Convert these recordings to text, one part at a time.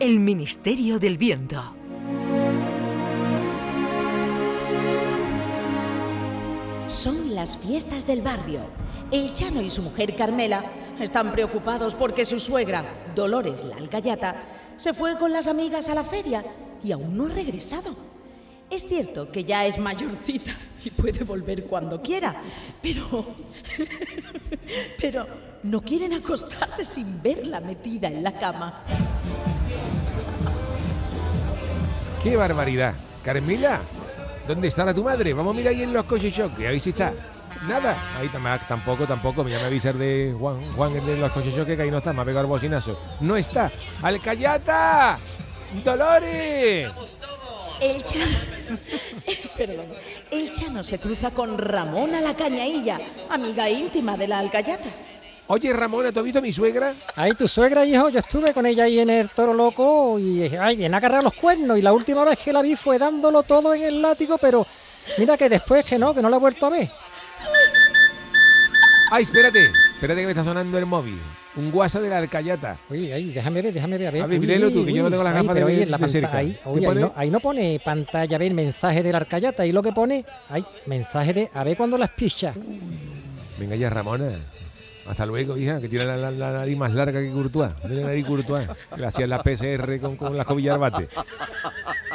El Ministerio del Viento. Son las fiestas del barrio. El Chano y su mujer Carmela están preocupados porque su suegra, Dolores la se fue con las amigas a la feria y aún no ha regresado. Es cierto que ya es mayorcita y puede volver cuando quiera, pero. pero no quieren acostarse sin verla metida en la cama. ¡Qué barbaridad! Carmela, ¿dónde estará tu madre? Vamos a mirar ahí en los coches choque, a ver si está. Nada, ahí tam- tampoco, tampoco, me llama a avisar de Juan, Juan de los coches choque que ahí no está, me ha pegado el bocinazo. No está. ¡Alcayata! ¡Dolores! El Chano. Perdón. El Chano se cruza con Ramona la Cañailla, amiga íntima de la Alcayata. Oye, Ramona, ¿tú has visto a mi suegra? Ahí tu suegra, hijo, yo estuve con ella ahí en el toro loco y ay, viene a agarrar los cuernos y la última vez que la vi fue dándolo todo en el látigo, pero mira que después que no, que no la he vuelto a ver. Ay, espérate, espérate que me está sonando el móvil. Un WhatsApp de la Alcayata. Oye, ahí, déjame ver, déjame ver, a ver. A ver, uy, léelo uy, tú, que yo no uy, tengo las gafas de- en la de cerca. ahí, ¿Qué oye, ahí, no, ahí no pone pantalla, a ver, mensaje de la Arcayata, ahí lo que pone, hay mensaje de, a ver cuando las picha. Venga ya, Ramona. Hasta luego, hija, que tiene la, nariz más larga que Courtois. Tiene la nariz Courtois. Gracias a la PCR con, con la escobilla bate.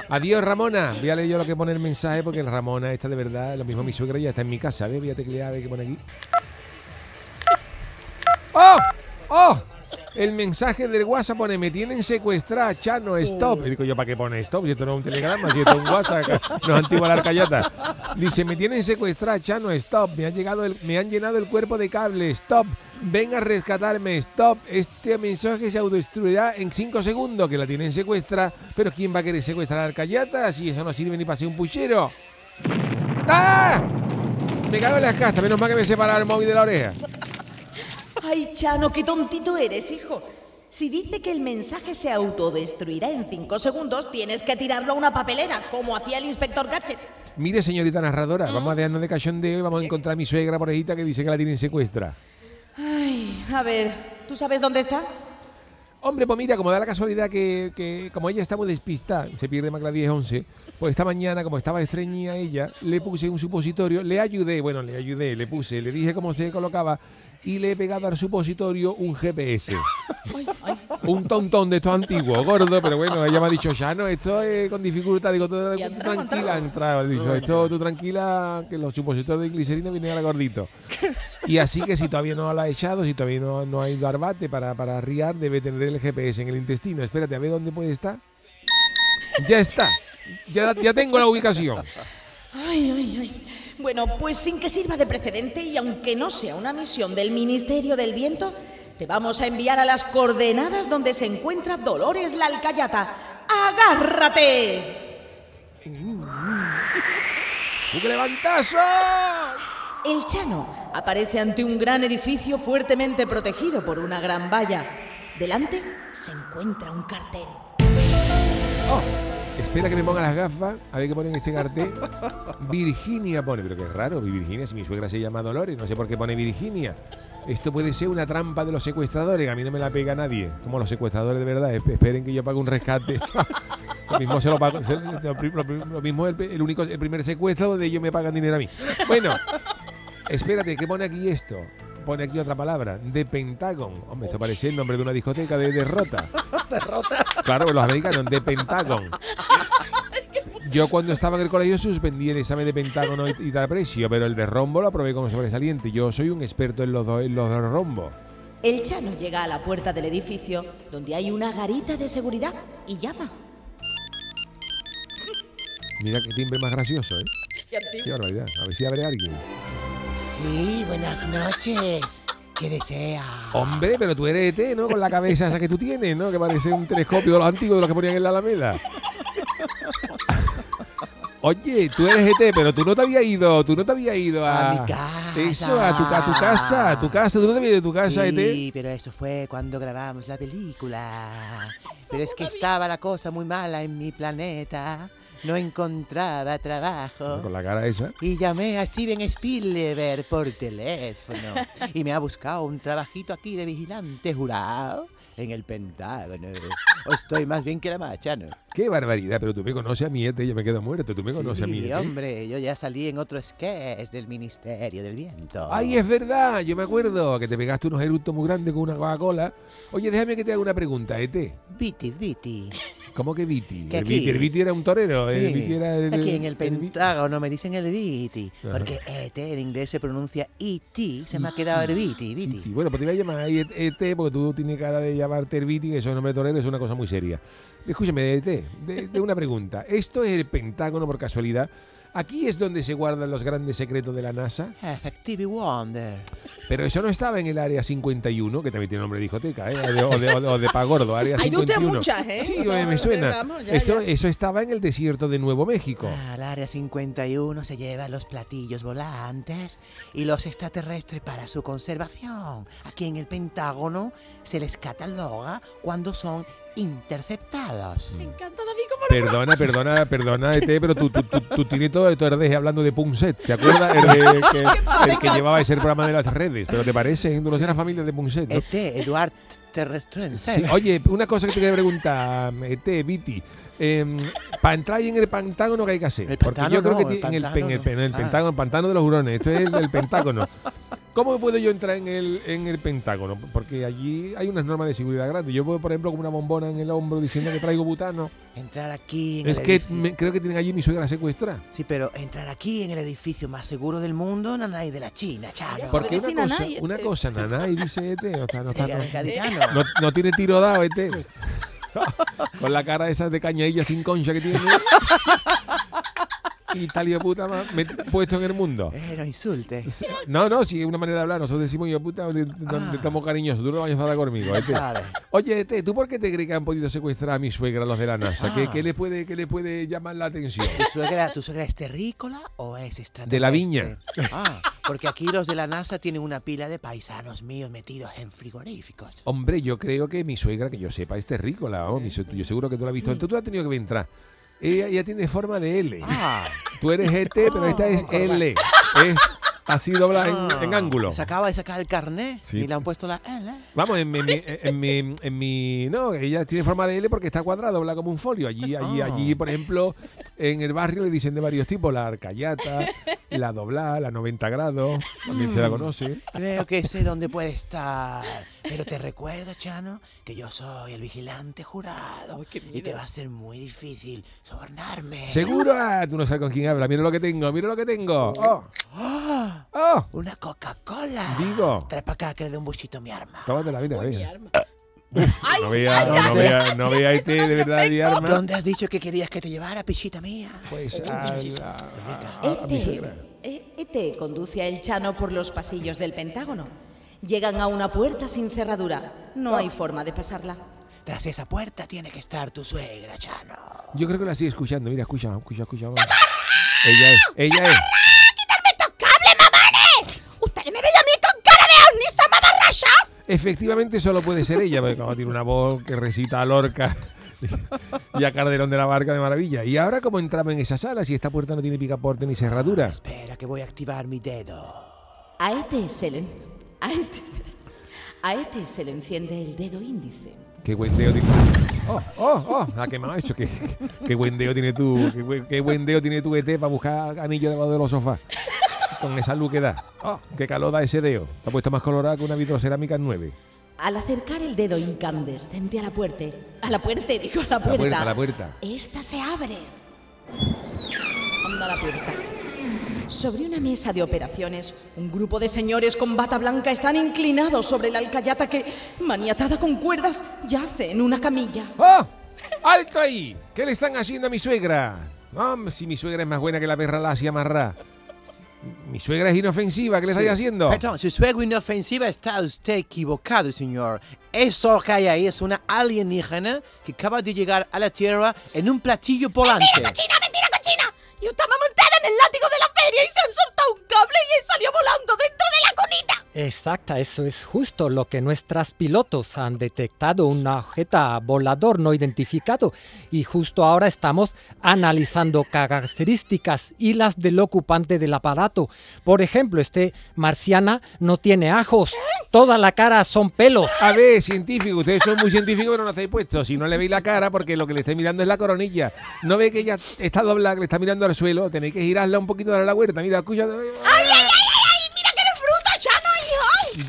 Adiós, Ramona. Voy a leer yo lo que pone el mensaje porque Ramona está de verdad. Lo mismo mi suegra ya está en mi casa. ¿ves? Voy a teclear a ver qué pone aquí. ¡Oh! ¡Oh! El mensaje del WhatsApp pone, me tienen secuestrada, Chano, stop. Y digo yo, ¿para qué pone stop? Si esto no es un telegrama, si esto es un WhatsApp, no es antigua la arcayata. Dice, me tienen secuestrada, Chano, stop. Me han, llegado el- me han llenado el cuerpo de cable, stop. Ven a rescatarme, stop. Este mensaje se autodestruirá en 5 segundos, que la tienen secuestrada. Pero ¿quién va a querer secuestrar a arcayata si eso no sirve ni para ser un puchero? ¡Ah! Me cago en las castas, menos mal que me separa el móvil de la oreja. Ay, Chano, qué tontito eres, hijo. Si dice que el mensaje se autodestruirá en cinco segundos, tienes que tirarlo a una papelera, como hacía el inspector Gadget. Mire, señorita narradora, vamos a dejarnos de cachondeo y vamos a encontrar a mi suegra porejita que dice que la tienen secuestra. Ay, a ver, ¿tú sabes dónde está? Hombre, pues mira, como da la casualidad que, que como ella está muy despistada, se pierde más que las 10, 11, pues esta mañana, como estaba estreñida ella, le puse un supositorio, le ayudé, bueno, le ayudé, le puse, le dije cómo se colocaba y le he pegado al supositorio un GPS. un tontón de estos antiguos, gordo, pero bueno, ella me ha dicho, ya no, esto es con dificultad, digo, tú, tranquila, entraba, he dicho, esto tú tranquila, que los supositorios de glicerina vienen ahora gordito. Y así que si todavía no lo ha echado, si todavía no, no ha ido al bate para, para riar, debe tener el GPS en el intestino. Espérate, a ver dónde puede estar. Ya está. Ya, ya tengo la ubicación. Ay, ay, ay. Bueno, pues sin que sirva de precedente y aunque no sea una misión del Ministerio del Viento, te vamos a enviar a las coordenadas donde se encuentra Dolores la Alcayata. ¡Agárrate! ¡Un levantazo! El Chano aparece ante un gran edificio fuertemente protegido por una gran valla. Delante se encuentra un cartel. Oh, espera que me ponga las gafas, a ver qué pone en este cartel. Virginia pone, pero qué raro, Virginia, si mi suegra se llama Dolores, no sé por qué pone Virginia. Esto puede ser una trampa de los secuestradores, a mí no me la pega nadie. Como los secuestradores de verdad, esp- esperen que yo pague un rescate. lo mismo se lo pago, se- lo, mismo el, el único, el primer secuestro donde ellos me pagan dinero a mí. Bueno, espérate, ¿qué pone aquí esto? Pone aquí otra palabra, de Pentagon. Hombre, esto parece el nombre de una discoteca de derrota. Claro, los americanos, de Pentagon. Yo cuando estaba en el colegio suspendí el examen de pentágono y, y tal precio, pero el de rombo lo aprobé como sobresaliente. Yo soy un experto en los dos, en los dos rombos. El Chano llega a la puerta del edificio donde hay una garita de seguridad y llama. Mira qué timbre más gracioso, ¿eh? Qué barbaridad. A ver si abre alguien. Sí, buenas noches. ¿Qué desea? Hombre, pero tú eres ET, ¿no? Con la cabeza esa que tú tienes, ¿no? Que parece un telescopio de los antiguos de los que ponían en la Alameda. Oye, tú eres ET, pero tú no te habías ido, tú no te habías ido a... A mi casa. Eso, a tu, a tu casa, a tu casa. Tú no te habías ido de tu casa, E Sí, pero eso fue cuando grabamos la película. Pero es que estaba la cosa muy mala en mi planeta. no encontraba trabajo. Con la cara esa. Y llamé a Steven Spielberg por teléfono. Y me ha buscado un trabajito aquí de vigilante jurado en el Pentágono. O estoy más bien que la machano. Qué barbaridad, pero tú me conoces a mí, Ete, yo me quedo muerto. Tú me conoces a mí. Sí, Ete. hombre, yo ya salí en otro sketch del Ministerio del Viento. Ay, es verdad, yo me acuerdo que te pegaste unos eructos muy grandes con una Coca-Cola. Oye, déjame que te haga una pregunta, Ete. Viti, Viti. ¿Cómo que Viti? Que El Viti, el Viti era un torero. El Sí, Viti era el- Aquí en el. Pentágono me dicen el Viti. Ajá. Porque ET en inglés se pronuncia E.T. Se me ha quedado el Viti, Viti. Viti. Bueno, pues te voy a llamar ahí ET, porque tú tienes cara de llamarte el Viti, que es nombre de torero, es una cosa muy seria. Escúchame, ET, de, una pregunta. ¿Esto es el Pentágono por casualidad? ¿Aquí es donde se guardan los grandes secretos de la NASA? Effective Wonder. Pero eso no estaba en el área 51, que también tiene nombre de discoteca, ¿eh? o, de, o de- o de- Pagordo, área Hay de usted 51. muchas, ¿eh? Sí, No, me, suena. vamos, ya, eso, ya. eso estaba en el desierto de Nuevo México. Al área 51 se llevan los platillos volantes y los extraterrestres para su conservación. Aquí en el Pentágono se les cataloga cuando son interceptados. Me encanta David Perdona, perdona, perdona, ET, pero tú, tú, tú, tú tienes todo esto de hablando de Punset, ¿te acuerdas? El, de- que, el que llevaba ese programa de las redes, pero ¿te parece? No eres família de Punset, ¿no? ET, Eduard Terrestrense. Sí, oye, una cosa que te quería preguntar, ET, Viti. para entrar ahí en el Pentágono, ¿qué hay que hacer? El Porque yo Pentágono creo que no, ti- el en el, Pentágono en el, no. en el Ah. Pentágono, el pantano de los hurones, esto es el, el Pentágono. ¿Cómo puedo yo entrar en el, en el Pentágono? Porque allí hay unas normas de seguridad grandes. Yo puedo, por ejemplo, con una bombona en el hombro diciendo que traigo butano. Entrar aquí en Es el que me- creo que tienen allí mi suegra secuestrada. Sí, pero entrar aquí en el edificio más seguro del mundo, no hay de la China, chano. Ya Porque una cosa, Nanay, una este. cosa, Nanay dice este, no está, no, está- no- no- no tiene tiro dado este. Con la cara esa de cañailla sin concha que tiene. Y tal hijo de puta más met- puesto en el mundo. Eh, no insulte. No, no, si es una manera de hablar. Nosotros decimos yo puta, te, te- Ah. estamos cariñosos. Tú no vayas a hablar conmigo. este. Vale. Oye, este, ¿tú por qué te crees que han podido secuestrar a mi suegra los de la NASA? ¿Qué, Ah. qué le puede, qué le puede llamar la atención? ¿Tu suegra, ¿Tu suegra es terrícola o es extraterrestre? De la viña. Ah, porque aquí los de la NASA tienen una pila de paisanos míos metidos en frigoríficos. Hombre, yo creo que mi suegra, que yo sepa, es terrícola. Vamos, mi yo seguro que tú la has visto. Entonces tú has tenido que entrar. Ella, ella tiene forma de L. Ah, Tú eres ET, pero esta es L. Es así doblada en, en ángulo. Se acaba de sacar el carnet Sí. y le han puesto la L. Vamos, en mi, en mi- en mi- en mi- No, ella tiene forma de L porque está cuadrada, dobla como un folio. Allí, allí, Ah. allí, por ejemplo, en el barrio le dicen de varios tipos: la arcayata, la doblada, la 90 grados. También se la conoce. Creo que sé dónde puede estar. Pero te recuerdo, Chano, que yo soy el vigilante jurado. Ay, y te va a ser muy difícil sobornarme. ¿Seguro? Ah, tú no sabes con quién habla. Mira lo que tengo, mira lo que tengo. Oh, ¡Ah! oh. ¡Una Coca-Cola! Digo. Trae para acá que le dé un buchito a mi arma. Tómate la vida, Uy, mi arma. No vea, no, no vea, no vea este de verdad mi arma. ¿Dónde has dicho que querías que te llevara, pichita mía? Pues a, la- a- a mi Ete, suegra. Ete conduce a El Chano por los pasillos del Pentágono. Llegan a una puerta sin cerradura. No hay forma de pasarla. Tras esa puerta tiene que estar tu suegra, Chano. Yo creo que la estoy escuchando. Mira, escucha, escucha, escucha. Ella es, ella es. ¡Usted me ve a mí con cara de orniza mamarracha! Efectivamente, solo puede ser ella, porque como tiene una voz que recita a Lorca y a Calderón de la Barca de maravilla. Y ahora, ¿cómo entramos en esa sala si esta puerta no tiene picaporte ni cerradura? Espera que voy a activar mi dedo. A Ete se le... A Ete, a Ete se le enciende el dedo índice. Qué buen dedo tiene. Oh, oh, oh, la que me ha hecho. Qué, qué buen dedo tiene tú. Qué, buen- qué buen dedo tiene tu ET para buscar anillo debajo de los sofás. Con esa luz que da. Oh, qué calor da ese dedo. Está puesto más colorado que una vitrocerámica 9. Al acercar el dedo incandescente a la puerta, a la puerta, digo, a la puerta, puerta, a la puerta. Esta se abre. Anda la puerta. Sobre una mesa de operaciones, un grupo de señores con bata blanca están inclinados sobre la alcayata que, maniatada con cuerdas, yace en una camilla. ¡Oh! ¡Alto ahí! ¿Qué le están haciendo a mi suegra? No, si mi suegra es más buena que la perra lacia amarrá. Mi suegra es inofensiva, ¿qué le estáis haciendo? Perdón, su suegro inofensiva está usted equivocado, señor. Eso que hay ahí es una alienígena que acaba de llegar a la Tierra en un platillo volante. ¡Mentira, cochina! Yo estaba montada en el látigo de la feria y se han soltado un cable y él salió volando dentro de la cunita. Exacta, eso es justo lo que nuestras pilotos han detectado, un objeto volador no identificado. Y justo ahora estamos analizando características y las del ocupante del aparato. Por ejemplo, este marciana no tiene ajos, toda la cara son pelos. A ver, científico, ustedes son muy científicos, pero no estáis puestos. Si no le veis la cara, porque lo que le estáis mirando es la coronilla. No ve que ella está doblada, que le está mirando al suelo. Tenéis que girarla un poquito de la huerta. Mira, escucha. ¡Ay, ay, ay, ay! ay!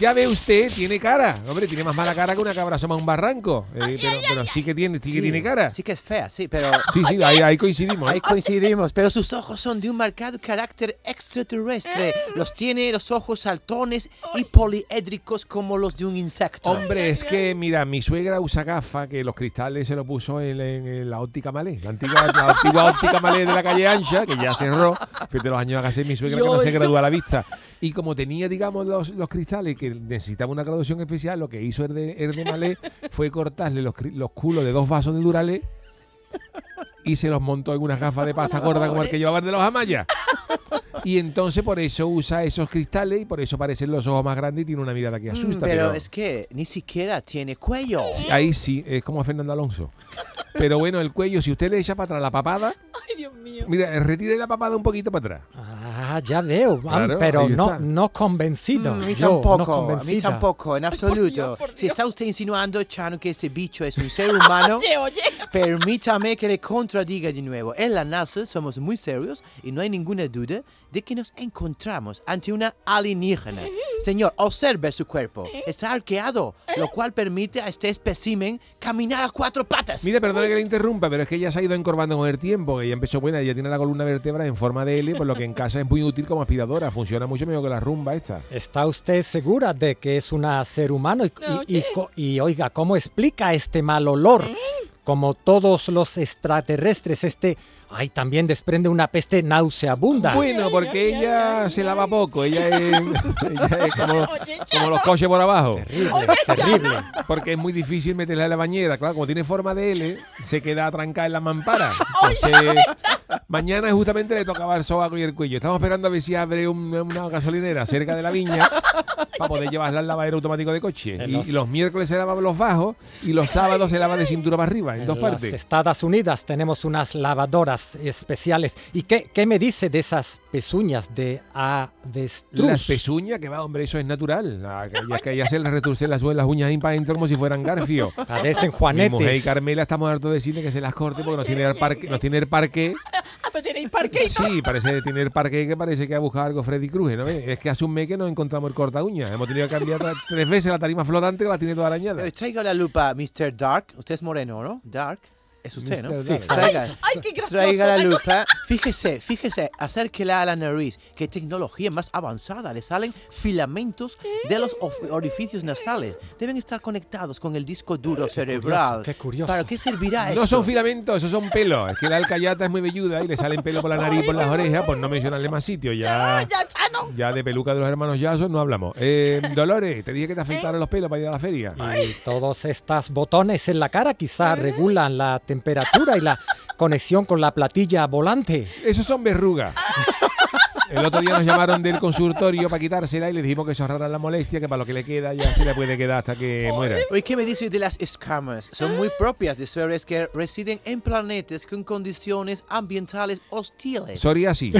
Ya ve usted, tiene cara. Hombre, tiene más mala cara que una cabra asoma a un barranco. Eh, pero, pero sí que tiene, sí que tiene cara. Sí que es fea, sí, pero Sí, sí, ahí, ahí coincidimos. ¿eh? ahí coincidimos. Pero sus ojos son de un marcado carácter extraterrestre. Los tiene los ojos saltones y poliédricos como los de un insecto. Hombre, es que, mira, mi suegra usa gafa que los cristales se lo puso en, en- en la óptica malé. La antigua, la antigua óptica malé de la calle ancha, que ya cerró. Fíjate los años que hace mi suegra que no se gradúa a la vista. Y como tenía, digamos, los, los cristales que necesitaba una graduación especial, lo que hizo el de, el de malé fue cortarle los, culos de dos vasos de Duralé y se los montó en unas gafas de pasta gorda como el que llevaban de los amayas. Y entonces por eso usa esos cristales y por eso parecen los ojos más grandes y tiene una mirada que Mm, asusta. pero es que ni siquiera tiene cuello. Ahí sí, es como a Fernando Alonso. Pero bueno, el cuello, si usted le echa para atrás la papada, Ay, Dios mío. mira, retire la papada un poquito para atrás. Ah, ya veo, Claro, pero no, está. no convencido. Mm, a mí Yo, no tampoco, a mí tampoco, en absoluto. por Dios. Si está usted insinuando, Chano, que este bicho es un ser humano, Oye, oye. permítame que le contradiga de nuevo. En la NASA somos muy serios y no hay ninguna duda de que nos encontramos ante una alienígena. Señor, observe su cuerpo. Está arqueado, lo cual permite a este espécimen caminar a cuatro patas. Mire, perdone que le interrumpa, pero es que ella se ha ido encorvando con el tiempo, que ella empezó buena, ella tiene la columna vertebral en forma de L, por lo que en casa es muy útil como aspiradora, funciona mucho mejor que la rumba esta. ¿Está usted segura de que es un ser humano? Y, y- y co- y, oiga, ¿cómo explica este mal olor? Como todos los extraterrestres, este, ay, también desprende una peste nauseabunda. Bueno, porque ella se lava poco, ella es, ella es como, como los coches por abajo. Terrible, terrible. Porque es muy difícil meterla en la bañera. Claro, como tiene forma de L, se queda atrancada en la mampara. Entonces, mañana justamente le tocaba el sobaco y el cuello. Estamos esperando a ver si abre un- una gasolinera cerca de la viña para poder llevarla al lavadero automático de coche. En Y, los- y los miércoles se lavan los bajos y los sábados se lava de cintura para arriba, en, En dos las partes. Estados Unidos tenemos unas lavadoras especiales. ¿Y qué, qué me dice de esas pezuñas de avestruz? Las pezuñas, que va, hombre, eso es natural. Ah, que ella, que ella se le retuercen las, las uñas ahí para adentro como si fueran garfio. Parecen Mi mujer y juanetes. Carmela estamos hartos de decirle que se las corte porque nos tiene el parque, nos tiene el parque. Ah, pero tenéis parque. Sí, parece tener el parque que parece que ha buscado algo Freddy Cruz, ¿no? ves? Es que hace un mes que no encontramos el corta uña. Hemos tenido que cambiar tres veces la tarima flotante que la tiene toda arañada. Eh, Traiga la lupa, Mr. Dark. Usted es moreno, ¿no? Dark. Es usted, ¿no? Sí. Traiga. Ay, qué gracioso. Traiga la lupa. Fíjese, fíjese, acérquela a la nariz. Qué tecnología más avanzada. Le salen filamentos de los orificios nasales. Deben estar conectados con el disco duro cerebral. qué curioso. ¿Para qué servirá esto? No son filamentos, esos son pelos. Es que la alcayata es muy velluda y le salen pelos por la nariz y por las orejas, por no mencionarle más sitio. Ya, Ya, Chano. ya de peluca de los hermanos Jason no hablamos. Eh, Dolores, te dije que te afeitaron los pelos para ir a la feria. Y todos estos botones en la cara quizá regulan la temperatura y la conexión con la platilla volante. Esos son verrugas. El otro día nos llamaron del consultorio para quitársela y le dijimos que eso ahorrara la molestia, que para lo que le queda ya se le puede quedar hasta que muera. Oye, ¿qué me dice de las escamas? Son muy propias de seres que residen en planetas con condiciones ambientales hostiles. Psoriasis.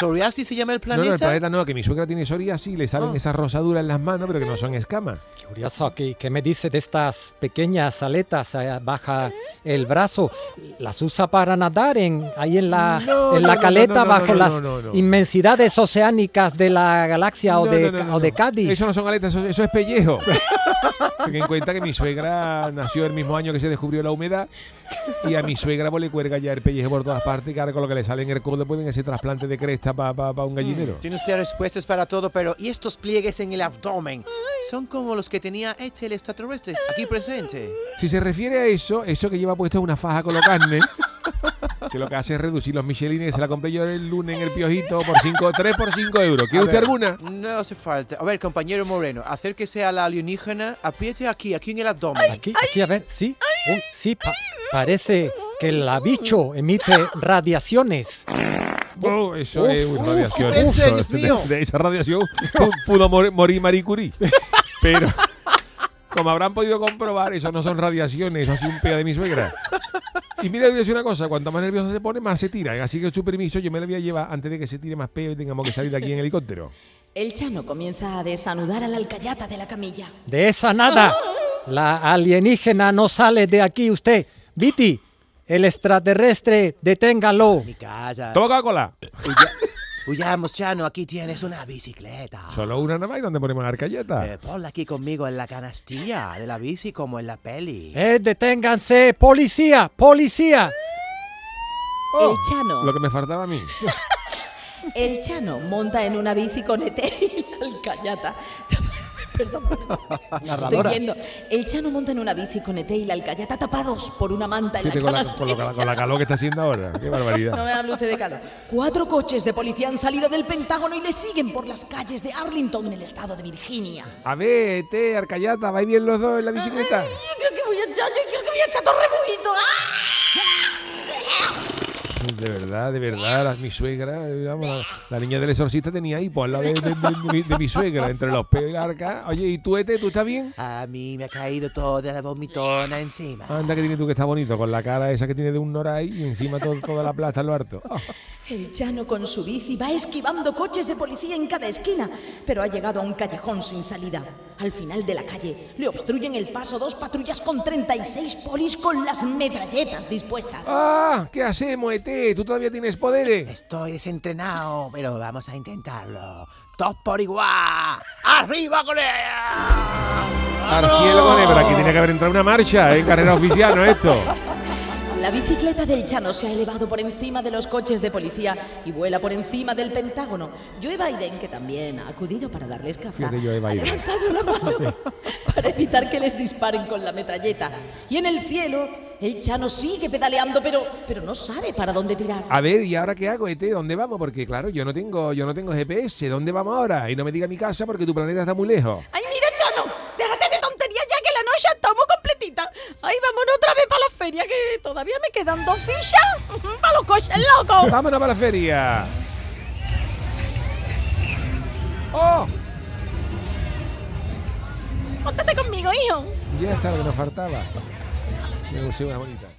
¿Psoriasis se llama el No, planeta? no, el planeta no, que mi suegra tiene psoriasis y le salen Ah. esas rosaduras en las manos, pero que no son escamas. Curioso, ¿qué, qué me dice de estas pequeñas aletas eh, baja el brazo? ¿Las usa para nadar en, ahí en la, No, en no, la no, caleta no, no, bajo no, las no, no, no. inmensidades oceánicas de la galaxia o, No, de, no, no, no, o de no. Cádiz? Eso no son aletas, eso, eso es pellejo. Ten en cuenta que mi suegra nació el mismo año que se descubrió la humedad y a mi suegra pues, le cuelga ya el pellejo por todas partes y que ahora con lo que le sale en el codo pueden hacer trasplante de cresta para un gallinero. Tiene usted respuestas para todo, pero ¿y estos pliegues en el abdomen? Son como los que tenía este el extraterrestre aquí presente. Si se refiere a eso, eso que lleva puesto es una faja con lo carne, que lo que hace es reducir los michelines, se la compré yo el lunes en el piojito por 5, 3 por 5 euros. ¿Quiere A usted ver, alguna? No hace falta. A ver, compañero Moreno, acérquese a la alienígena, apriete aquí, aquí en el abdomen. Aquí, aquí, a ver, sí, Uy, sí, pa- parece que el bicho emite radiaciones. Oh, eso Uf, es una uf, radiación. ese, Eso, Dios de- mío. De, esa radiación pu- pudo mor- morir Marie Curie. Pero, como habrán podido comprobar, eso no son radiaciones, eso sido un peo de mi suegra. Y mira, voy a decir una cosa, cuanto más nervioso se pone, más se tira. Así que su permiso yo me lo voy a llevar antes de que se tire más peo y tengamos que salir de aquí en helicóptero. El Chano comienza a desanudar a la alcayata de la camilla. De esa nada. La alienígena no sale de aquí usted. Viti, el extraterrestre, deténgalo. Mi casa. Toma Coca-Cola. Huya- huyamos, Chano, aquí tienes una bicicleta. Solo una nada más y donde ponemos la arcalleta. Eh, ponla aquí conmigo en la canastilla de la bici como en la peli. Eh, deténganse, policía, policía. Oh, el Chano. Lo que me faltaba a mí. El Chano monta en una bici con ET y la alcayata. Perdón, perdón. Estoy viendo. El Chano monta en una bici con ET y la alcayata tapados por una manta en Fíjate la con la, con, la- con la calor que está haciendo ahora. Qué barbaridad. No me hable usted de calor. Cuatro coches de policía han salido del Pentágono y le siguen por las calles de Arlington en el estado de Virginia. A ver, te, Arcayata, ¿vais bien los dos en la bicicleta? Yo creo que voy a echar, yo creo que voy a echar todo rebujito. De verdad, de verdad, la- mi suegra, vamos, la, la niña del exorcista tenía hipo al lado de, de- de- de mi- de mi suegra, entre los peos y la arca. Oye, ¿y tú, Ete, tú estás bien? A mí me ha caído toda la vomitona encima. Anda que tienes tú que está bonito, con la cara esa que tiene de un noray y encima todo- toda la plata lo harto. El Chano con su bici va esquivando coches de policía en cada esquina, pero ha llegado a un callejón sin salida. Al final de la calle le obstruyen el paso dos patrullas con 36 polis con las metralletas dispuestas. Ah, ¿qué hacemos, Ete? ¿Tú todavía tienes poderes? Estoy desentrenado, pero vamos a intentarlo. Todos por igual. ¡Arriba con ella! Al cielo con hebra, aquí tiene que haber entrado una marcha en carrera oficial, ¿no esto? La bicicleta del Chano se ha elevado por encima de los coches de policía y vuela por encima del Pentágono. Joe Biden, que también ha acudido para darles caza, ha Biden. levantado la mano para evitar que les disparen con la metralleta. Y en el cielo, el Chano sigue pedaleando, pero, pero no sabe para dónde tirar. A ver, ¿y ahora qué hago, Ete? ¿Dónde vamos? Porque claro, yo no tengo, yo no tengo GPS. ¿Dónde vamos ahora? Y no me diga mi casa porque tu planeta está muy lejos. ¡Ay, mira, Chano! Déjate de tonterías ya que la noche está muy completita. ¡Ay, vámonos otra vez para la feria que todavía me quedan dos fichas para los coches locos! ¡Vámonos para la feria! ¡Oh! ¡Póntate conmigo, hijo! Ya está lo que nos faltaba. Me gustó una bonita.